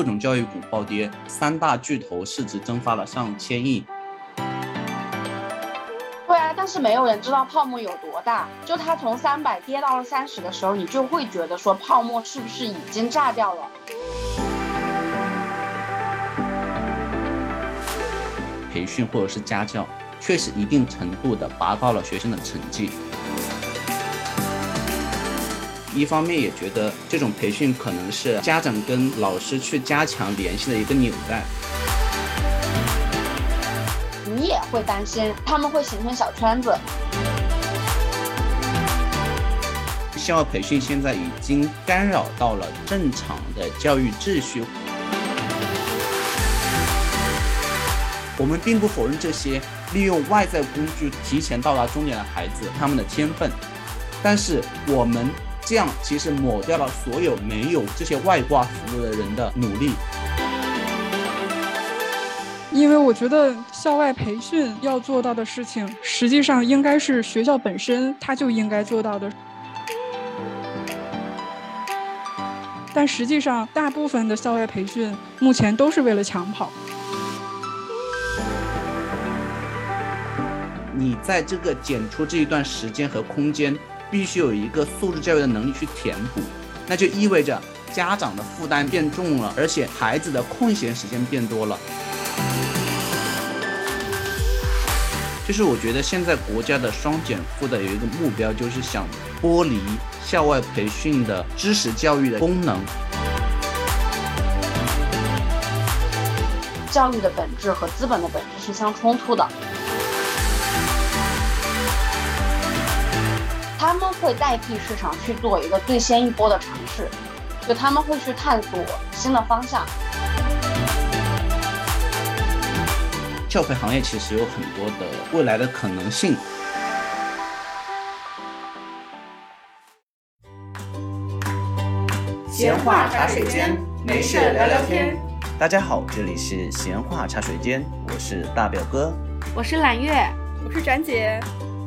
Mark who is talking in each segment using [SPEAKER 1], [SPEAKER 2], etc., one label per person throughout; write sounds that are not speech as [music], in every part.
[SPEAKER 1] 各种教育股暴跌，三大巨头市值蒸发了上千亿。
[SPEAKER 2] 对啊，但是没有人知道泡沫有多大。就它从三百跌到了三十的时候，你就会觉得说泡沫是不是已经炸掉了？
[SPEAKER 1] 培训或者是家教，确实一定程度的拔高了学生的成绩。一方面也觉得这种培训可能是家长跟老师去加强联系的一个纽带。
[SPEAKER 2] 你也会担心他们会形成小圈子。
[SPEAKER 1] 校外培训现在已经干扰到了正常的教育秩序。我们并不否认这些利用外在工具提前到达终点的孩子他们的天分，但是我们。这样其实抹掉了所有没有这些外挂服务的人的努力，
[SPEAKER 3] 因为我觉得校外培训要做到的事情，实际上应该是学校本身它就应该做到的，但实际上大部分的校外培训目前都是为了抢跑。
[SPEAKER 1] 你在这个剪出这一段时间和空间。必须有一个素质教育的能力去填补，那就意味着家长的负担变重了，而且孩子的空闲时间变多了。就是我觉得现在国家的双减负的有一个目标，就是想剥离校外培训的知识教育的功能。
[SPEAKER 2] 教育的本质和资本的本质是相冲突的。他们会代替市场去做一个最先一波的尝试，就他们会去探索新的方向。
[SPEAKER 1] 教培行业其实有很多的未来的可能性。
[SPEAKER 4] 闲话茶水间，没事聊聊天。
[SPEAKER 1] 大家好，这里是闲话茶水间，我是大表哥，
[SPEAKER 5] 我是揽月，
[SPEAKER 6] 我是展姐。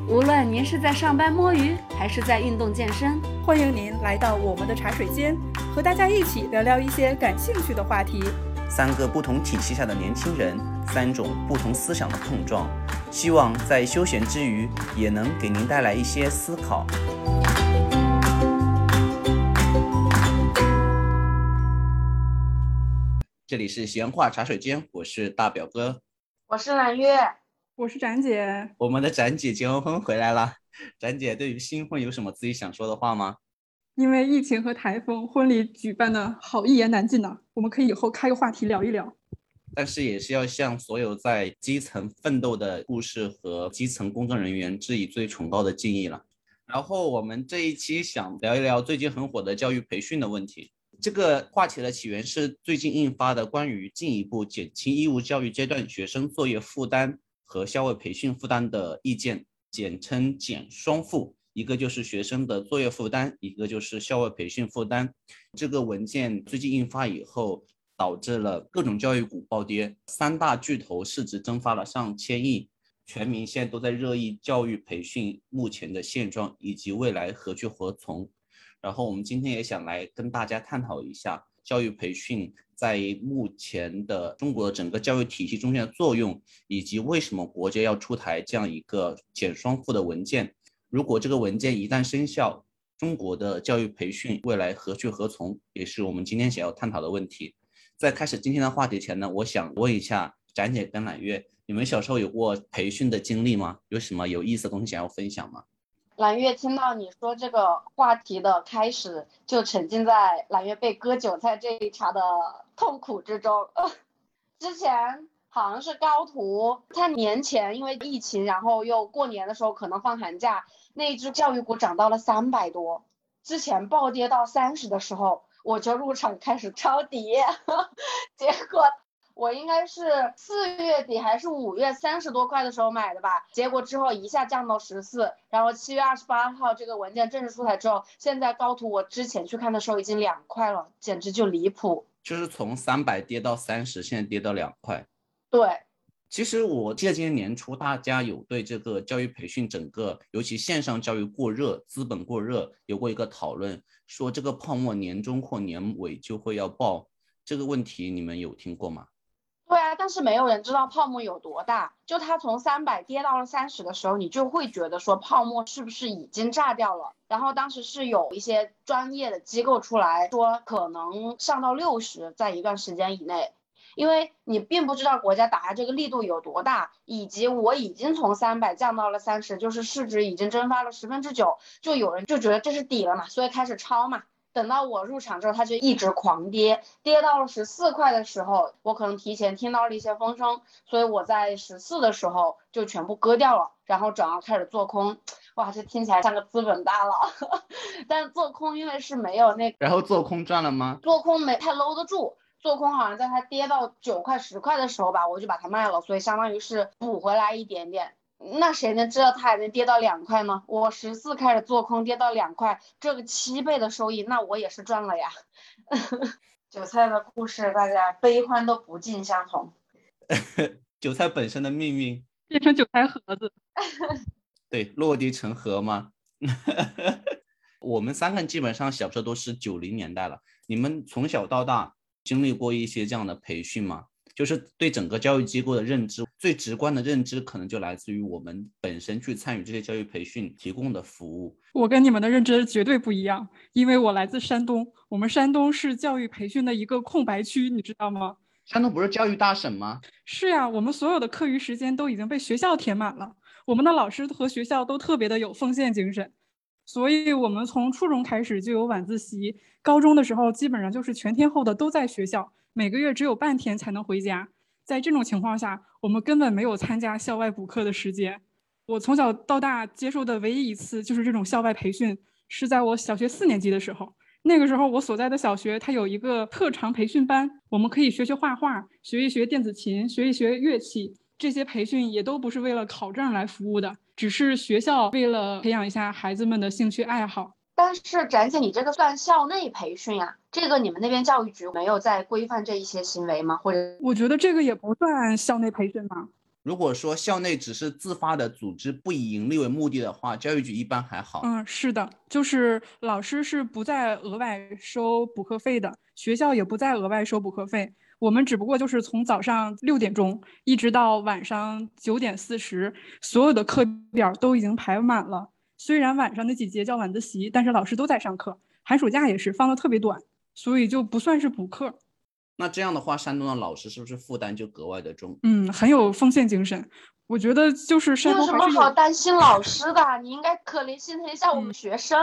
[SPEAKER 5] 无论您是在上班摸鱼，还是在运动健身，
[SPEAKER 6] 欢迎您来到我们的茶水间，和大家一起聊聊一些感兴趣的话题。
[SPEAKER 1] 三个不同体系下的年轻人，三种不同思想的碰撞，希望在休闲之余，也能给您带来一些思考。这里是闲话茶水间，我是大表哥，
[SPEAKER 2] 我是揽月。
[SPEAKER 3] 我是展姐，
[SPEAKER 1] 我们的展姐结完婚回来了。展姐对于新婚有什么自己想说的话吗？
[SPEAKER 3] 因为疫情和台风，婚礼举办的好一言难尽呐。我们可以以后开个话题聊一聊。
[SPEAKER 1] 但是也是要向所有在基层奋斗的护士和基层工作人员致以最崇高的敬意了。然后我们这一期想聊一聊最近很火的教育培训的问题。这个话题的起源是最近印发的关于进一步减轻义务教育阶段学生作业负担。和校外培训负担的意见，简称“减双负”，一个就是学生的作业负担，一个就是校外培训负担。这个文件最近印发以后，导致了各种教育股暴跌，三大巨头市值蒸发了上千亿。全民现在都在热议教育培训目前的现状以及未来何去何从。然后我们今天也想来跟大家探讨一下教育培训。在目前的中国整个教育体系中间的作用，以及为什么国家要出台这样一个减双负的文件？如果这个文件一旦生效，中国的教育培训未来何去何从，也是我们今天想要探讨的问题。在开始今天的话题前呢，我想问一下展姐跟揽月，你们小时候有过培训的经历吗？有什么有意思的东西想要分享吗？
[SPEAKER 2] 揽月听到你说这个话题的开始，就沉浸在揽月被割韭菜这一茬的痛苦之中。之前好像是高途，他年前因为疫情，然后又过年的时候可能放寒假，那一只教育股涨到了三百多，之前暴跌到三十的时候，我就入场开始抄底，[laughs] 结果。我应该是四月底还是五月三十多块的时候买的吧，结果之后一下降到十四，然后七月二十八号这个文件正式出台之后，现在高图我之前去看的时候已经两块了，简直就离谱。
[SPEAKER 1] 就是从三百跌到三十，现在跌到两块。
[SPEAKER 2] 对，
[SPEAKER 1] 其实我记得今年年初大家有对这个教育培训整个，尤其线上教育过热、资本过热有过一个讨论，说这个泡沫年中或年尾就会要爆。这个问题你们有听过吗？
[SPEAKER 2] 但是没有人知道泡沫有多大。就它从三百跌到了三十的时候，你就会觉得说泡沫是不是已经炸掉了？然后当时是有一些专业的机构出来说，可能上到六十，在一段时间以内，因为你并不知道国家打压这个力度有多大，以及我已经从三百降到了三十，就是市值已经蒸发了十分之九，就有人就觉得这是底了嘛，所以开始抄嘛。等到我入场之后，它就一直狂跌，跌到了十四块的时候，我可能提前听到了一些风声，所以我在十四的时候就全部割掉了，然后转而开始做空。哇，这听起来像个资本大佬，[laughs] 但做空因为是没有那，
[SPEAKER 1] 然后做空赚了吗？
[SPEAKER 2] 做空没太搂得住，做空好像在它跌到九块十块的时候吧，我就把它卖了，所以相当于是补回来一点点。那谁能知道它还能跌到两块呢？我十四开始做空，跌到两块，这个七倍的收益，那我也是赚了呀。[laughs] 韭菜的故事，大家悲欢都不尽相同。[laughs]
[SPEAKER 1] 韭菜本身的命运 [laughs]
[SPEAKER 3] 变成韭菜盒子，
[SPEAKER 1] 对，落地成盒吗？我们三个基本上小时候都是九零年代了，你们从小到大经历过一些这样的培训吗？就是对整个教育机构的认知，最直观的认知可能就来自于我们本身去参与这些教育培训提供的服务。
[SPEAKER 3] 我跟你们的认知绝对不一样，因为我来自山东，我们山东是教育培训的一个空白区，你知道吗？
[SPEAKER 1] 山东不是教育大省吗？
[SPEAKER 3] 是呀，我们所有的课余时间都已经被学校填满了，我们的老师和学校都特别的有奉献精神，所以我们从初中开始就有晚自习，高中的时候基本上就是全天候的都在学校。每个月只有半天才能回家，在这种情况下，我们根本没有参加校外补课的时间。我从小到大接受的唯一一次就是这种校外培训，是在我小学四年级的时候。那个时候，我所在的小学它有一个特长培训班，我们可以学学画画，学一学电子琴，学一学乐器。这些培训也都不是为了考证来服务的，只是学校为了培养一下孩子们的兴趣爱好。
[SPEAKER 2] 但是展姐，你这个算校内培训呀？这个你们那边教育局没有在规范这一些行为吗？或者
[SPEAKER 3] 我觉得这个也不算校内培训吗。
[SPEAKER 1] 如果说校内只是自发的组织，不以盈利为目的的话，教育局一般还好。
[SPEAKER 3] 嗯，是的，就是老师是不再额外收补课费的，学校也不再额外收补课费。我们只不过就是从早上六点钟一直到晚上九点四十，所有的课表都已经排满了。虽然晚上那几节叫晚自习，但是老师都在上课。寒暑假也是放的特别短，所以就不算是补课。
[SPEAKER 1] 那这样的话，山东的老师是不是负担就格外的重？
[SPEAKER 3] 嗯，很有奉献精神。我觉得就是山东
[SPEAKER 2] 有什么好担心老师的？你应该可怜心疼一下我们学生。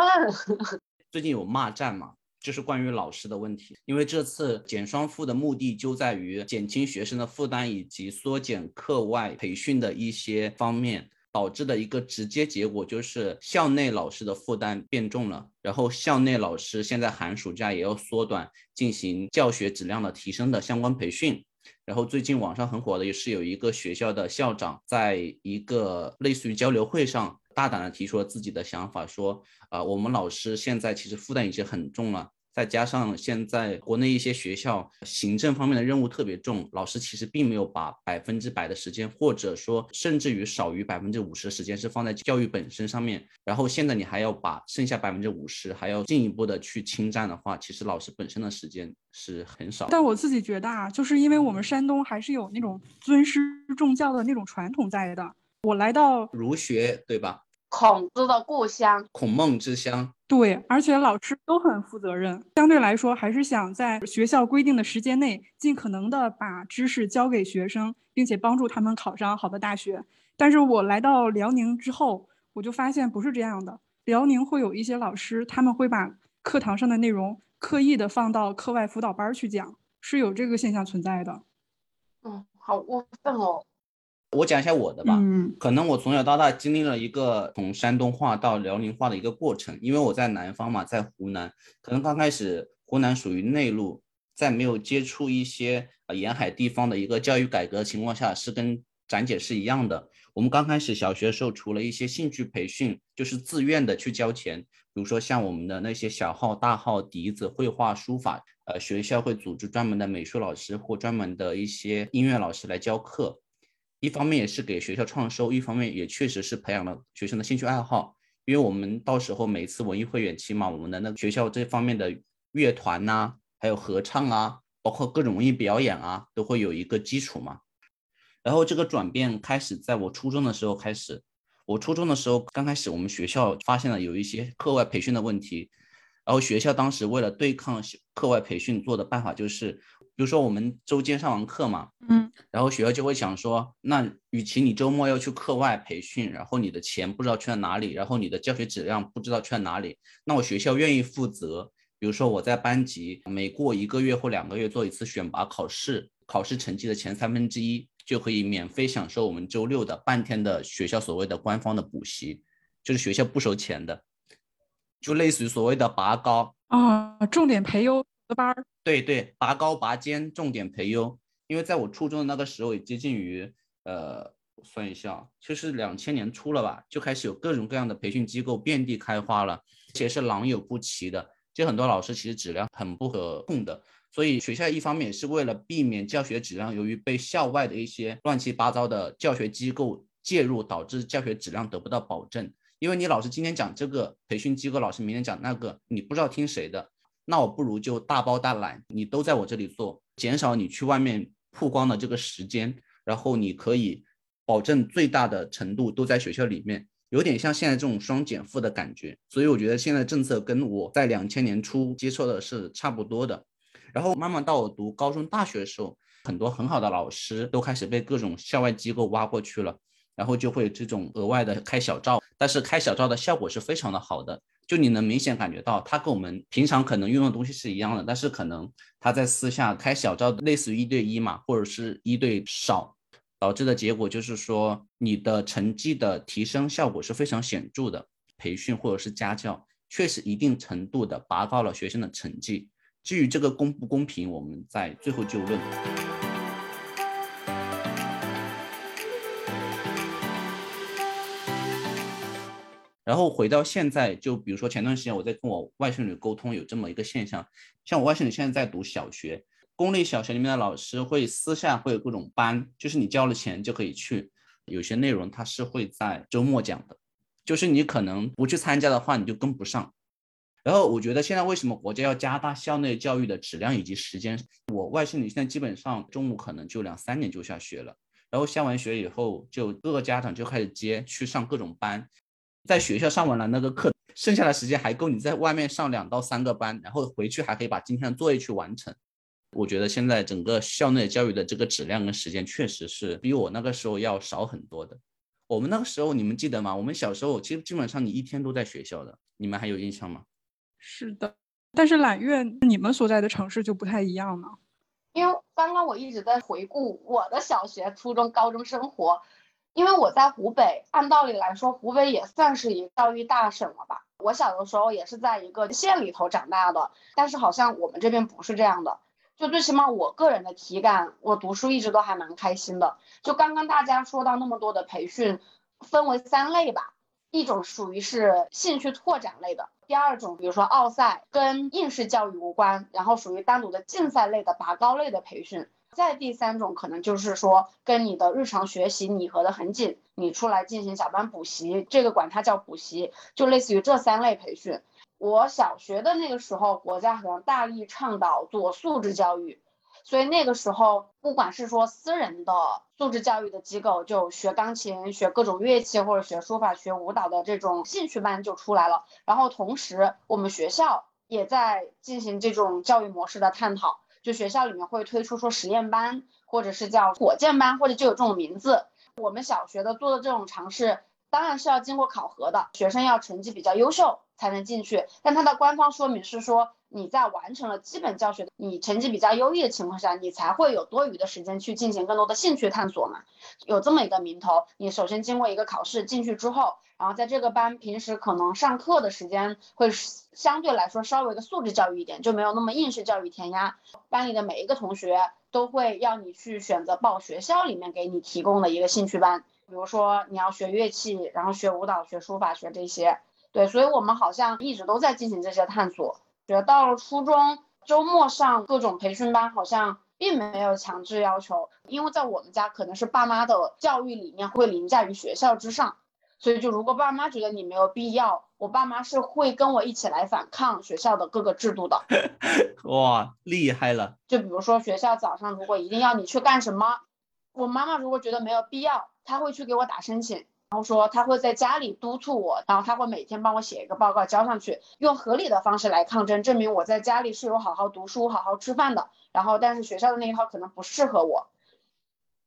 [SPEAKER 2] [laughs]
[SPEAKER 1] 最近有骂战嘛？就是关于老师的问题。因为这次减双负的目的就在于减轻学生的负担，以及缩减课外培训的一些方面。导致的一个直接结果就是校内老师的负担变重了，然后校内老师现在寒暑假也要缩短进行教学质量的提升的相关培训。然后最近网上很火的也是有一个学校的校长在一个类似于交流会上大胆的提出了自己的想法，说啊我们老师现在其实负担已经很重了。再加上现在国内一些学校行政方面的任务特别重，老师其实并没有把百分之百的时间，或者说甚至于少于百分之五十的时间是放在教育本身上面。然后现在你还要把剩下百分之五十还要进一步的去侵占的话，其实老师本身的时间是很少。
[SPEAKER 3] 但我自己觉得啊，就是因为我们山东还是有那种尊师重教的那种传统在的。我来到
[SPEAKER 1] 儒学，对吧？
[SPEAKER 2] 孔子的故乡，
[SPEAKER 1] 孔孟之乡。
[SPEAKER 3] 对，而且老师都很负责任，相对来说还是想在学校规定的时间内，尽可能的把知识教给学生，并且帮助他们考上好的大学。但是我来到辽宁之后，我就发现不是这样的。辽宁会有一些老师，他们会把课堂上的内容刻意的放到课外辅导班去讲，是有这个现象存在的。
[SPEAKER 2] 嗯，好过分哦。
[SPEAKER 1] 我讲一下我的吧，嗯可能我从小到大经历了一个从山东话到辽宁话的一个过程，因为我在南方嘛，在湖南，可能刚开始湖南属于内陆，在没有接触一些呃沿海地方的一个教育改革的情况下，是跟展姐是一样的。我们刚开始小学的时候，除了一些兴趣培训，就是自愿的去交钱，比如说像我们的那些小号、大号、笛子、绘画、书法，呃，学校会组织专门的美术老师或专门的一些音乐老师来教课。一方面也是给学校创收，一方面也确实是培养了学生的兴趣爱好。因为我们到时候每次文艺汇演期嘛，我们的那个学校这方面的乐团呐，还有合唱啊，包括各种文艺表演啊，都会有一个基础嘛。然后这个转变开始在我初中的时候开始。我初中的时候，刚开始我们学校发现了有一些课外培训的问题，然后学校当时为了对抗课外培训做的办法就是，比如说我们周间上完课嘛，
[SPEAKER 3] 嗯，
[SPEAKER 1] 然后学校就会想说，那与其你周末要去课外培训，然后你的钱不知道去了哪里，然后你的教学质量不知道去了哪里，那我学校愿意负责，比如说我在班级每过一个月或两个月做一次选拔考试，考试成绩的前三分之一。就可以免费享受我们周六的半天的学校所谓的官方的补习，就是学校不收钱的，就类似于所谓的拔高。
[SPEAKER 3] 啊，重点培优班儿。
[SPEAKER 1] 对对，拔高拔尖，重点培优。因为在我初中的那个时候，也接近于呃，算一下，就是两千年初了吧，就开始有各种各样的培训机构遍地开花了，而且是良莠不齐的，就很多老师其实质量很不可控的。所以学校一方面也是为了避免教学质量由于被校外的一些乱七八糟的教学机构介入，导致教学质量得不到保证。因为你老师今天讲这个培训机构，老师明天讲那个，你不知道听谁的，那我不如就大包大揽，你都在我这里做，减少你去外面曝光的这个时间，然后你可以保证最大的程度都在学校里面，有点像现在这种双减负的感觉。所以我觉得现在政策跟我在两千年初接受的是差不多的。然后慢慢到我读高中、大学的时候，很多很好的老师都开始被各种校外机构挖过去了，然后就会这种额外的开小灶，但是开小灶的效果是非常的好的，就你能明显感觉到他跟我们平常可能用的东西是一样的，但是可能他在私下开小灶，类似于一对一嘛，或者是一对少，导致的结果就是说你的成绩的提升效果是非常显著的，培训或者是家教确实一定程度的拔高了学生的成绩。至于这个公不公平，我们在最后就论。然后回到现在，就比如说前段时间我在跟我外甥女沟通，有这么一个现象，像我外甥女现在在读小学，公立小学里面的老师会私下会有各种班，就是你交了钱就可以去，有些内容他是会在周末讲的，就是你可能不去参加的话，你就跟不上。然后我觉得现在为什么国家要加大校内教育的质量以及时间？我外甥女现在基本上中午可能就两三点就下学了，然后下完学以后，就各个家长就开始接去上各种班，在学校上完了那个课，剩下的时间还够你在外面上两到三个班，然后回去还可以把今天的作业去完成。我觉得现在整个校内教育的这个质量跟时间确实是比我那个时候要少很多的。我们那个时候你们记得吗？我们小时候其实基本上你一天都在学校的，你们还有印象吗？
[SPEAKER 3] 是的，但是揽月你们所在的城市就不太一样了。
[SPEAKER 2] 因为刚刚我一直在回顾我的小学、初中、高中生活，因为我在湖北，按道理来说，湖北也算是一个教育大省了吧。我小的时候也是在一个县里头长大的，但是好像我们这边不是这样的。就最起码我个人的体感，我读书一直都还蛮开心的。就刚刚大家说到那么多的培训，分为三类吧。一种属于是兴趣拓展类的，第二种比如说奥赛跟应试教育无关，然后属于单独的竞赛类的拔高类的培训，再第三种可能就是说跟你的日常学习拟合的很紧，你出来进行小班补习，这个管它叫补习，就类似于这三类培训。我小学的那个时候，国家好像大力倡导做素质教育。所以那个时候，不管是说私人的素质教育的机构，就学钢琴、学各种乐器或者学书法、学舞蹈的这种兴趣班就出来了。然后同时，我们学校也在进行这种教育模式的探讨，就学校里面会推出说实验班，或者是叫火箭班，或者就有这种名字。我们小学的做的这种尝试，当然是要经过考核的，学生要成绩比较优秀才能进去。但它的官方说明是说。你在完成了基本教学，你成绩比较优异的情况下，你才会有多余的时间去进行更多的兴趣探索嘛。有这么一个名头，你首先经过一个考试进去之后，然后在这个班平时可能上课的时间会相对来说稍微的素质教育一点，就没有那么应试教育填鸭。班里的每一个同学都会要你去选择报学校里面给你提供的一个兴趣班，比如说你要学乐器，然后学舞蹈、学书法、学这些。对，所以我们好像一直都在进行这些探索。学到了初中，周末上各种培训班，好像并没有强制要求，因为在我们家可能是爸妈的教育理念会凌驾于学校之上，所以就如果爸妈觉得你没有必要我爸妈是会跟我一起来反抗学校的各个制度的。[laughs]
[SPEAKER 1] 哇，厉害了！
[SPEAKER 2] 就比如说学校早上如果一定要你去干什么，我妈妈如果觉得没有必要，她会去给我打申请，然后说他会在家里督促我，然后他会每天帮我写一个报告交上去，用合理的方式来抗争，证明我在家里是有好好读书、好好吃饭的。然后，但是学校的那一套可能不适合我，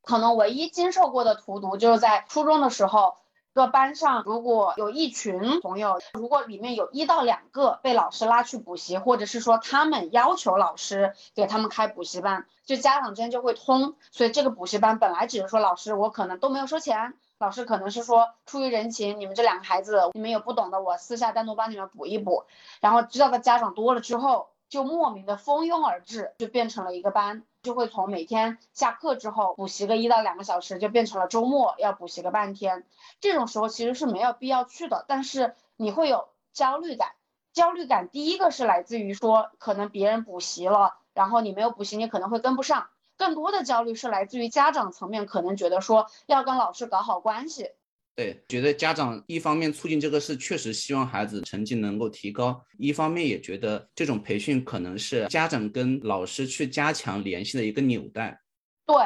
[SPEAKER 2] 可能唯一经受过的荼毒就是在初中的时候。个班上如果有一群朋友，如果里面有一到两个被老师拉去补习，或者是说他们要求老师给他们开补习班，就家长之间就会通。所以这个补习班本来只是说老师我可能都没有收钱，老师可能是说出于人情，你们这两个孩子你们有不懂的，我私下单独帮你们补一补。然后知道的家长多了之后，就莫名的蜂拥而至，就变成了一个班。就会从每天下课之后补习个一到两个小时，就变成了周末要补习个半天。这种时候其实是没有必要去的，但是你会有焦虑感。焦虑感第一个是来自于说，可能别人补习了，然后你没有补习，你可能会跟不上。更多的焦虑是来自于家长层面，可能觉得说要跟老师搞好关系。
[SPEAKER 1] 对，觉得家长一方面促进这个事，确实希望孩子成绩能够提高；一方面也觉得这种培训可能是家长跟老师去加强联系的一个纽带。
[SPEAKER 2] 对，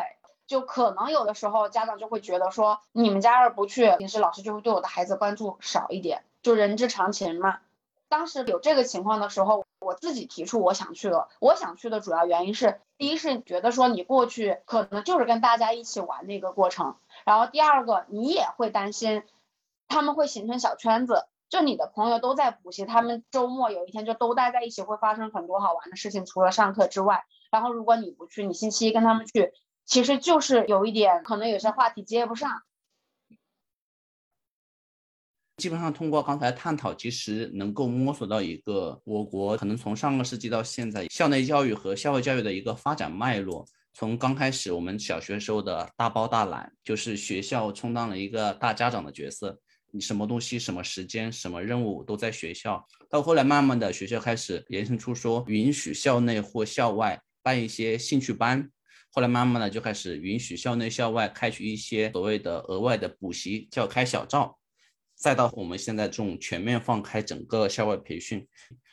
[SPEAKER 2] 就可能有的时候家长就会觉得说，你们家要是不去，平时老师就会对我的孩子关注少一点，就人之常情嘛。当时有这个情况的时候，我自己提出我想去了。我想去的主要原因是，第一是觉得说你过去可能就是跟大家一起玩的一个过程。然后第二个，你也会担心，他们会形成小圈子，就你的朋友都在补习，他们周末有一天就都待在一起，会发生很多好玩的事情，除了上课之外。然后如果你不去，你星期一跟他们去，其实就是有一点可能有些话题接不上。
[SPEAKER 1] 基本上通过刚才探讨，其实能够摸索到一个我国可能从上个世纪到现在校内教育和校外教育的一个发展脉络。从刚开始，我们小学时候的大包大揽，就是学校充当了一个大家长的角色，你什么东西、什么时间、什么任务都在学校。到后来，慢慢的学校开始延伸出说，允许校内或校外办一些兴趣班。后来慢慢的就开始允许校内校外开取一些所谓的额外的补习，叫开小灶。再到我们现在这种全面放开整个校外培训。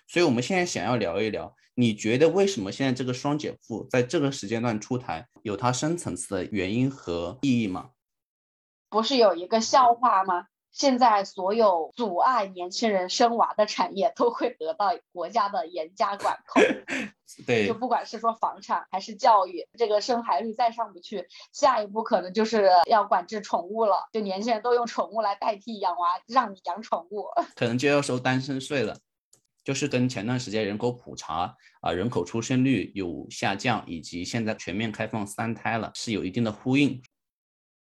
[SPEAKER 1] 所以，我们现在想要聊一聊，你觉得为什么现在这个双减负在这个时间段出台，有它深层次的原因和意义吗？
[SPEAKER 2] 不是有一个笑话吗？现在所有阻碍年轻人生娃的产业都会得到国家的严加管 [laughs] 控。
[SPEAKER 1] 对，
[SPEAKER 2] 就不管是说房产还是教育，这个生孩率再上不去，下一步可能就是要管制宠物了，就年轻人都用宠物来代替养娃，让你养宠物，[laughs]
[SPEAKER 1] 可能就要收单身税了。就是跟前段时间人口普查啊，人口出生率有下降，以及现在全面开放三胎了，是有一定的呼应。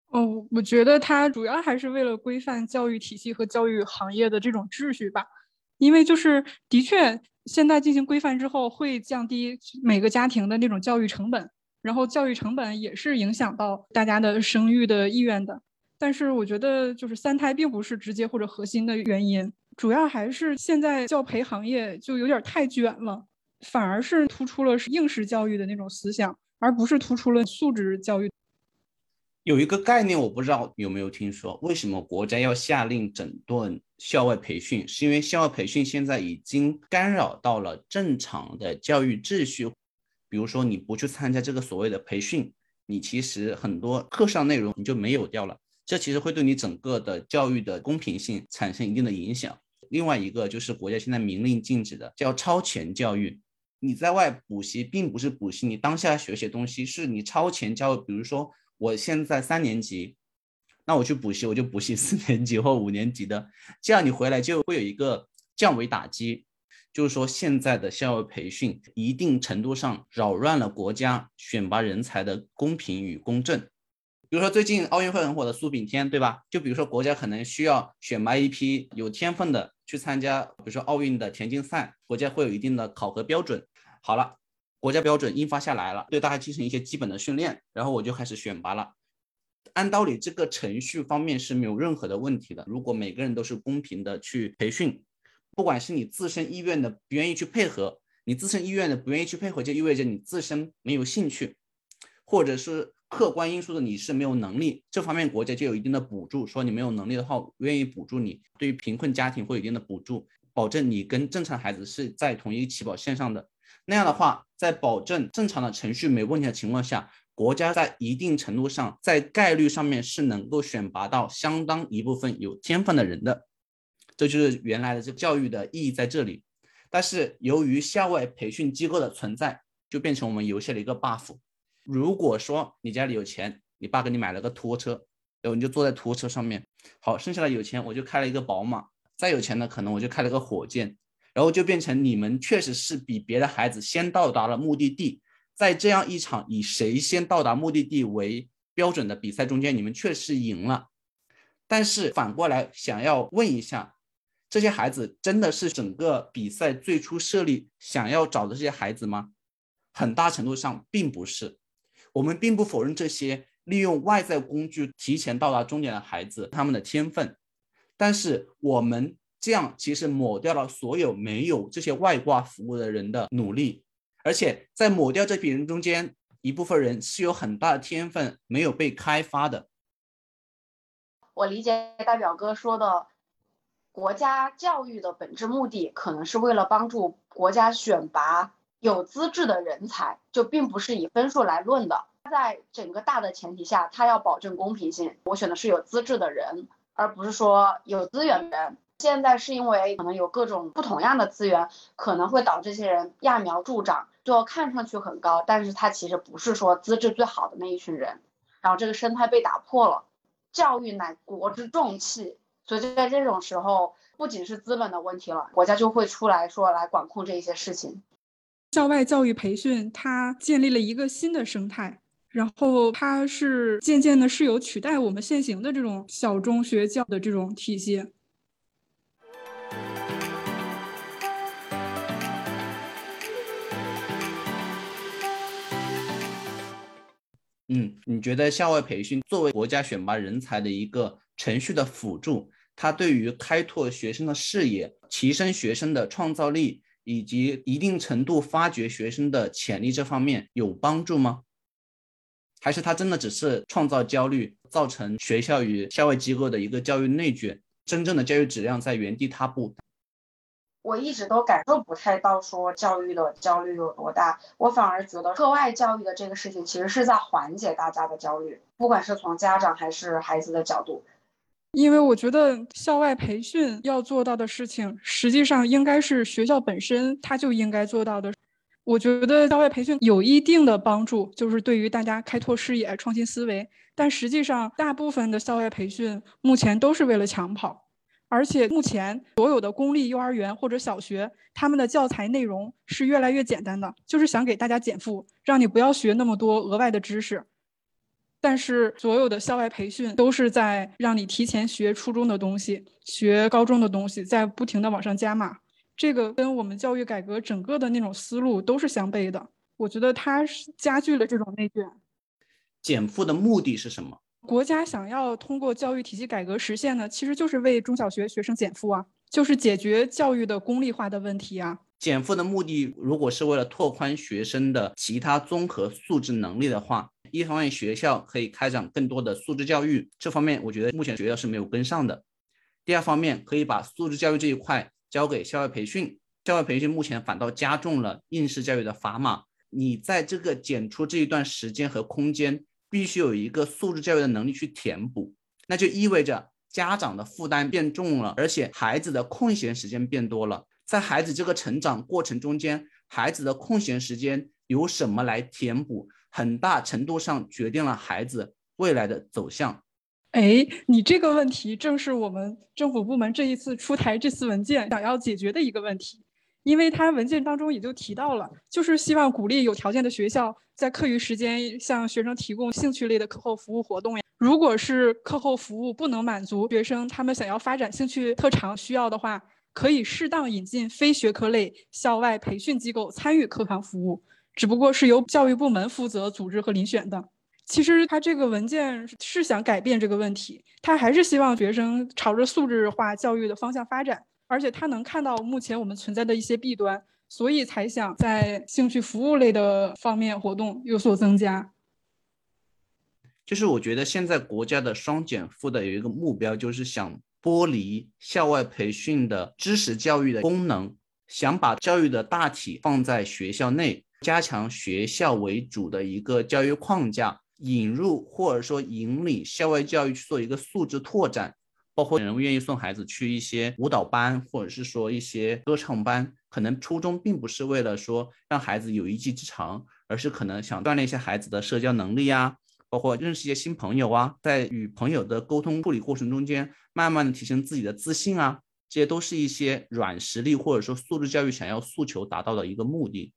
[SPEAKER 3] 哦，我觉得它主要还是为了规范教育体系和教育行业的这种秩序吧，因为就是的确现在进行规范之后，会降低每个家庭的那种教育成本，然后教育成本也是影响到大家的生育的意愿的。但是我觉得就是三胎并不是直接或者核心的原因。主要还是现在教培行业就有点太卷了，反而是突出了是应试教育的那种思想，而不是突出了素质教育。
[SPEAKER 1] 有一个概念，我不知道有没有听说，为什么国家要下令整顿校外培训？是因为校外培训现在已经干扰到了正常的教育秩序。比如说，你不去参加这个所谓的培训，你其实很多课上内容你就没有掉了，这其实会对你整个的教育的公平性产生一定的影响。另外一个就是国家现在明令禁止的，叫超前教育。你在外补习，并不是补习你当下学些东西，是你超前教育。比如说，我现在三年级，那我去补习，我就补习四年级或五年级的，这样你回来就会有一个降维打击。就是说，现在的校外培训一定程度上扰乱了国家选拔人才的公平与公正。比如说最近奥运会很火的苏炳添，对吧？就比如说国家可能需要选拔一批有天分的去参加，比如说奥运的田径赛，国家会有一定的考核标准。好了，国家标准印发下来了，对大家进行一些基本的训练，然后我就开始选拔了。按道理这个程序方面是没有任何的问题的。如果每个人都是公平的去培训，不管是你自身意愿的不愿意去配合，你自身意愿的不愿意去配合，就意味着你自身没有兴趣，或者是。客观因素的你是没有能力，这方面国家就有一定的补助，说你没有能力的话，愿意补助你，对于贫困家庭会有一定的补助，保证你跟正常孩子是在同一起跑线上的。那样的话，在保证正常的程序没问题的情况下，国家在一定程度上，在概率上面是能够选拔到相当一部分有天分的人的。这就是原来的这教育的意义在这里。但是由于校外培训机构的存在，就变成我们游戏的一个 buff。如果说你家里有钱，你爸给你买了个拖车，然后你就坐在拖车上面。好，剩下的有钱我就开了一个宝马，再有钱的可能我就开了个火箭。然后就变成你们确实是比别的孩子先到达了目的地，在这样一场以谁先到达目的地为标准的比赛中间，你们确实赢了。但是反过来想要问一下，这些孩子真的是整个比赛最初设立想要找的这些孩子吗？很大程度上并不是。我们并不否认这些利用外在工具提前到达终点的孩子他们的天分，但是我们。这样其实抹掉了所有没有这些外挂服务的人的努力，而且在抹掉这批人中间，一部分人是有很大的天分没有被开发的。
[SPEAKER 2] 我理解大表哥说的，国家教育的本质目的可能是为了帮助国家选拔有资质的人才，就并不是以分数来论的。在整个大的前提下，他要保证公平性，我选的是有资质的人，而不是说有资源的人。现在是因为可能有各种不同样的资源，可能会导致这些人揠苗助长，最后看上去很高，但是他其实不是说资质最好的那一群人，然后这个生态被打破了。教育乃国之重器，所以就在这种时候，不仅是资本的问题了，国家就会出来说来管控这一些事情。
[SPEAKER 3] 校外教育培训它建立了一个新的生态，然后它是渐渐的是有取代我们现行的这种小中学教的这种体系。
[SPEAKER 1] 嗯，你觉得校外培训作为国家选拔人才的一个程序的辅助，它对于开拓学生的视野、提升学生的创造力以及一定程度发掘学生的潜力这方面有帮助吗？还是它真的只是创造焦虑，造成学校与校外机构的一个教育内卷，真正的教育质量在原地踏步？
[SPEAKER 2] 我一直都感受不太到说教育的焦虑有多大，我反而觉得课外教育的这个事情其实是在缓解大家的焦虑，不管是从家长还是孩子的角度。
[SPEAKER 3] 因为我觉得校外培训要做到的事情，实际上应该是学校本身它就应该做到的。我觉得校外培训有一定的帮助，就是对于大家开拓视野、创新思维，但实际上大部分的校外培训目前都是为了抢跑。而且目前所有的公立幼儿园或者小学，他们的教材内容是越来越简单的，就是想给大家减负，让你不要学那么多额外的知识。但是所有的校外培训都是在让你提前学初中的东西，学高中的东西，在不停的往上加码。这个跟我们教育改革整个的那种思路都是相悖的。我觉得它是加剧了这种内卷。
[SPEAKER 1] 减负的目的是什么？
[SPEAKER 3] 国家想要通过教育体系改革实现的，其实就是为中小学学生减负啊，就是解决教育的功利化的问题啊。
[SPEAKER 1] 减负的目的，如果是为了拓宽学生的其他综合素质能力的话，一方面学校可以开展更多的素质教育，这方面我觉得目前学校是没有跟上的。第二方面，可以把素质教育这一块交给校外培训，校外培训目前反倒加重了应试教育的砝码。你在这个减出这一段时间和空间。必须有一个素质教育的能力去填补，那就意味着家长的负担变重了，而且孩子的空闲时间变多了。在孩子这个成长过程中间，孩子的空闲时间由什么来填补，很大程度上决定了孩子未来的走向。
[SPEAKER 3] 哎，你这个问题正是我们政府部门这一次出台这次文件想要解决的一个问题。因为他文件当中也就提到了，就是希望鼓励有条件的学校在课余时间向学生提供兴趣类的课后服务活动呀。如果是课后服务不能满足学生他们想要发展兴趣特长需要的话，可以适当引进非学科类校外培训机构参与课堂服务，只不过是由教育部门负责组织和遴选的。其实他这个文件是想改变这个问题，他还是希望学生朝着素质化教育的方向发展。而且他能看到目前我们存在的一些弊端，所以才想在兴趣服务类的方面活动有所增加。
[SPEAKER 1] 就是我觉得现在国家的双减负的有一个目标，就是想剥离校外培训的知识教育的功能，想把教育的大体放在学校内，加强学校为主的一个教育框架，引入或者说引领校外教育去做一个素质拓展。包括人愿意送孩子去一些舞蹈班，或者是说一些歌唱班，可能初衷并不是为了说让孩子有一技之长，而是可能想锻炼一下孩子的社交能力呀，包括认识一些新朋友啊，在与朋友的沟通处理过程中间，慢慢的提升自己的自信啊，这些都是一些软实力或者说素质教育想要诉求达到的一个目的。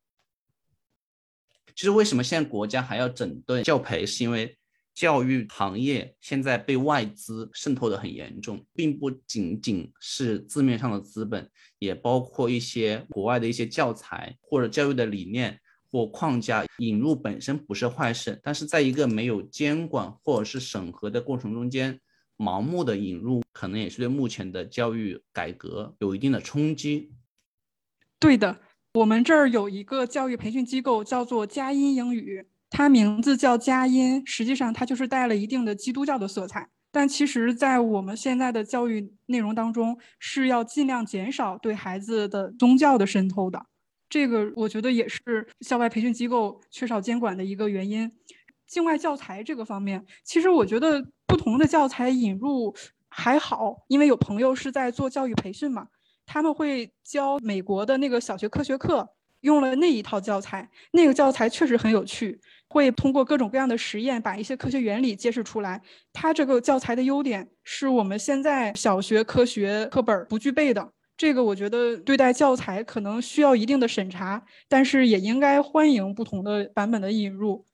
[SPEAKER 1] 其实为什么现在国家还要整顿教培，是因为。教育行业现在被外资渗透的很严重，并不仅仅是字面上的资本，也包括一些国外的一些教材或者教育的理念或框架引入本身不是坏事，但是在一个没有监管或者是审核的过程中间，盲目的引入，可能也是对目前的教育改革有一定的冲击。
[SPEAKER 3] 对的，我们这儿有一个教育培训机构，叫做佳音英语。它名字叫佳音，实际上它就是带了一定的基督教的色彩。但其实，在我们现在的教育内容当中，是要尽量减少对孩子的宗教的渗透的。这个我觉得也是校外培训机构缺少监管的一个原因。境外教材这个方面，其实我觉得不同的教材引入还好，因为有朋友是在做教育培训嘛，他们会教美国的那个小学科学课，用了那一套教材，那个教材确实很有趣。会通过各种各样的实验，把一些科学原理揭示出来。它这个教材的优点是我们现在小学科学课本不具备的。这个我觉得对待教材可能需要一定的审查，但是也应该欢迎不同的版本的引入。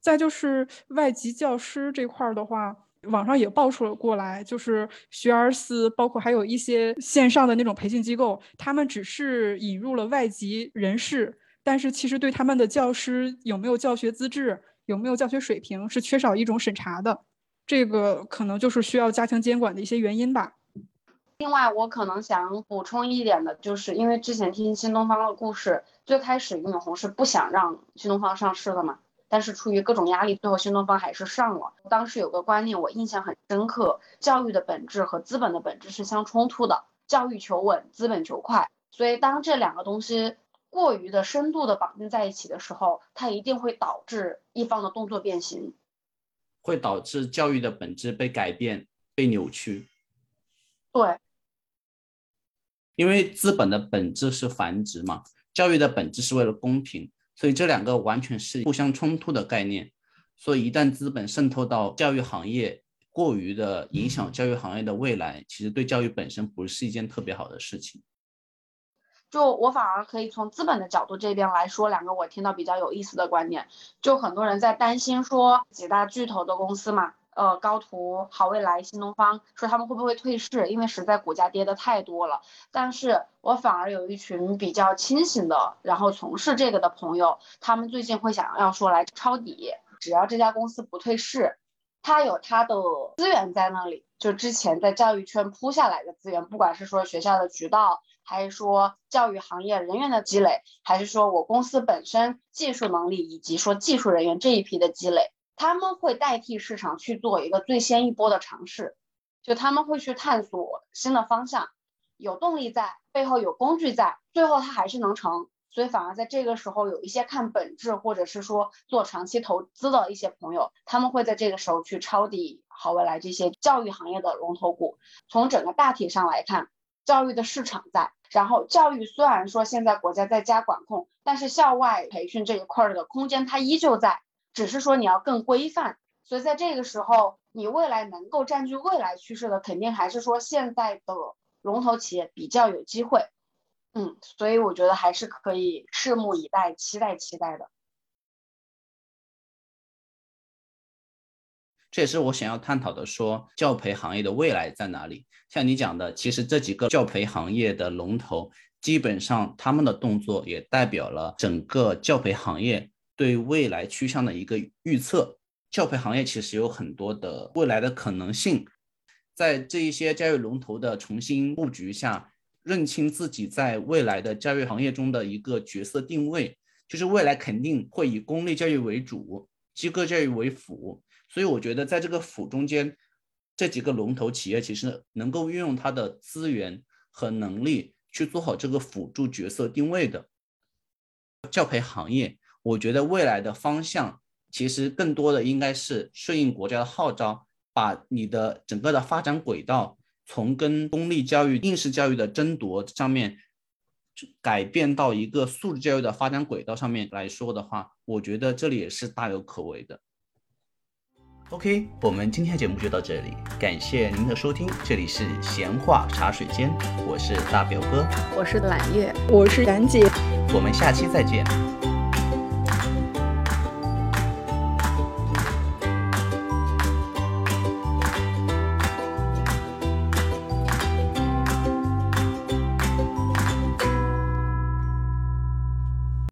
[SPEAKER 3] 再就是外籍教师这块儿的话，网上也爆出了过来，就是学而思，包括还有一些线上的那种培训机构，他们只是引入了外籍人士。但是其实对他们的教师有没有教学资质、有没有教学水平是缺少一种审查的，这个可能就是需要加强监管的一些原因吧。
[SPEAKER 2] 另外，我可能想补充一点的，就是因为之前听新东方的故事，最开始俞敏洪是不想让新东方上市的嘛，但是出于各种压力，最后新东方还是上了。当时有个观念我印象很深刻：教育的本质和资本的本质是相冲突的，教育求稳，资本求快。所以当这两个东西。过于的深度的绑定在一起的时候，它一定会导致一方的动作变形，
[SPEAKER 1] 会导致教育的本质被改变、被扭曲。
[SPEAKER 2] 对，
[SPEAKER 1] 因为资本的本质是繁殖嘛，教育的本质是为了公平，所以这两个完全是互相冲突的概念。所以一旦资本渗透到教育行业，过于的影响教育行业的未来，其实对教育本身不是一件特别好的事情。
[SPEAKER 2] 就我反而可以从资本的角度这边来说两个我听到比较有意思的观点，就很多人在担心说几大巨头的公司嘛，呃高途、好未来、新东方，说他们会不会退市，因为实在股价跌的太多了。但是我反而有一群比较清醒的，然后从事这个的朋友，他们最近会想要说来抄底，只要这家公司不退市，它有它的资源在那里，就之前在教育圈铺下来的资源，不管是说学校的渠道。还是说教育行业人员的积累，还是说我公司本身技术能力以及说技术人员这一批的积累，他们会代替市场去做一个最先一波的尝试，就他们会去探索新的方向，有动力在背后有工具在，最后它还是能成。所以反而在这个时候，有一些看本质或者是说做长期投资的一些朋友，他们会在这个时候去抄底好未来这些教育行业的龙头股。从整个大体上来看。教育的市场在，然后教育虽然说现在国家在加管控，但是校外培训这一块的空间它依旧在，只是说你要更规范。所以在这个时候，你未来能够占据未来趋势的，肯定还是说现在的龙头企业比较有机会。嗯，所以我觉得还是可以拭目以待，期待期待的。
[SPEAKER 1] 这也是我想要探讨的，说教培行业的未来在哪里？像你讲的，其实这几个教培行业的龙头，基本上他们的动作也代表了整个教培行业对未来趋向的一个预测。教培行业其实有很多的未来的可能性，在这一些教育龙头的重新布局下，认清自己在未来的教育行业中的一个角色定位，就是未来肯定会以公立教育为主，机构教育为辅。所以我觉得在这个辅中间，这几个龙头企业其实能够运用它的资源和能力去做好这个辅助角色定位的。教培行业，我觉得未来的方向其实更多的应该是顺应国家的号召，把你的整个的发展轨道从跟公立教育、应试教育的争夺上面。改变到一个素质教育的发展轨道上面来说的话，我觉得这里也是大有可为的。OK，我们今天节目就到这里，感谢您的收听，这里是闲话茶水间，我是大表哥，
[SPEAKER 5] 我是揽月，
[SPEAKER 6] 我是冉姐，
[SPEAKER 1] 我们下期再见。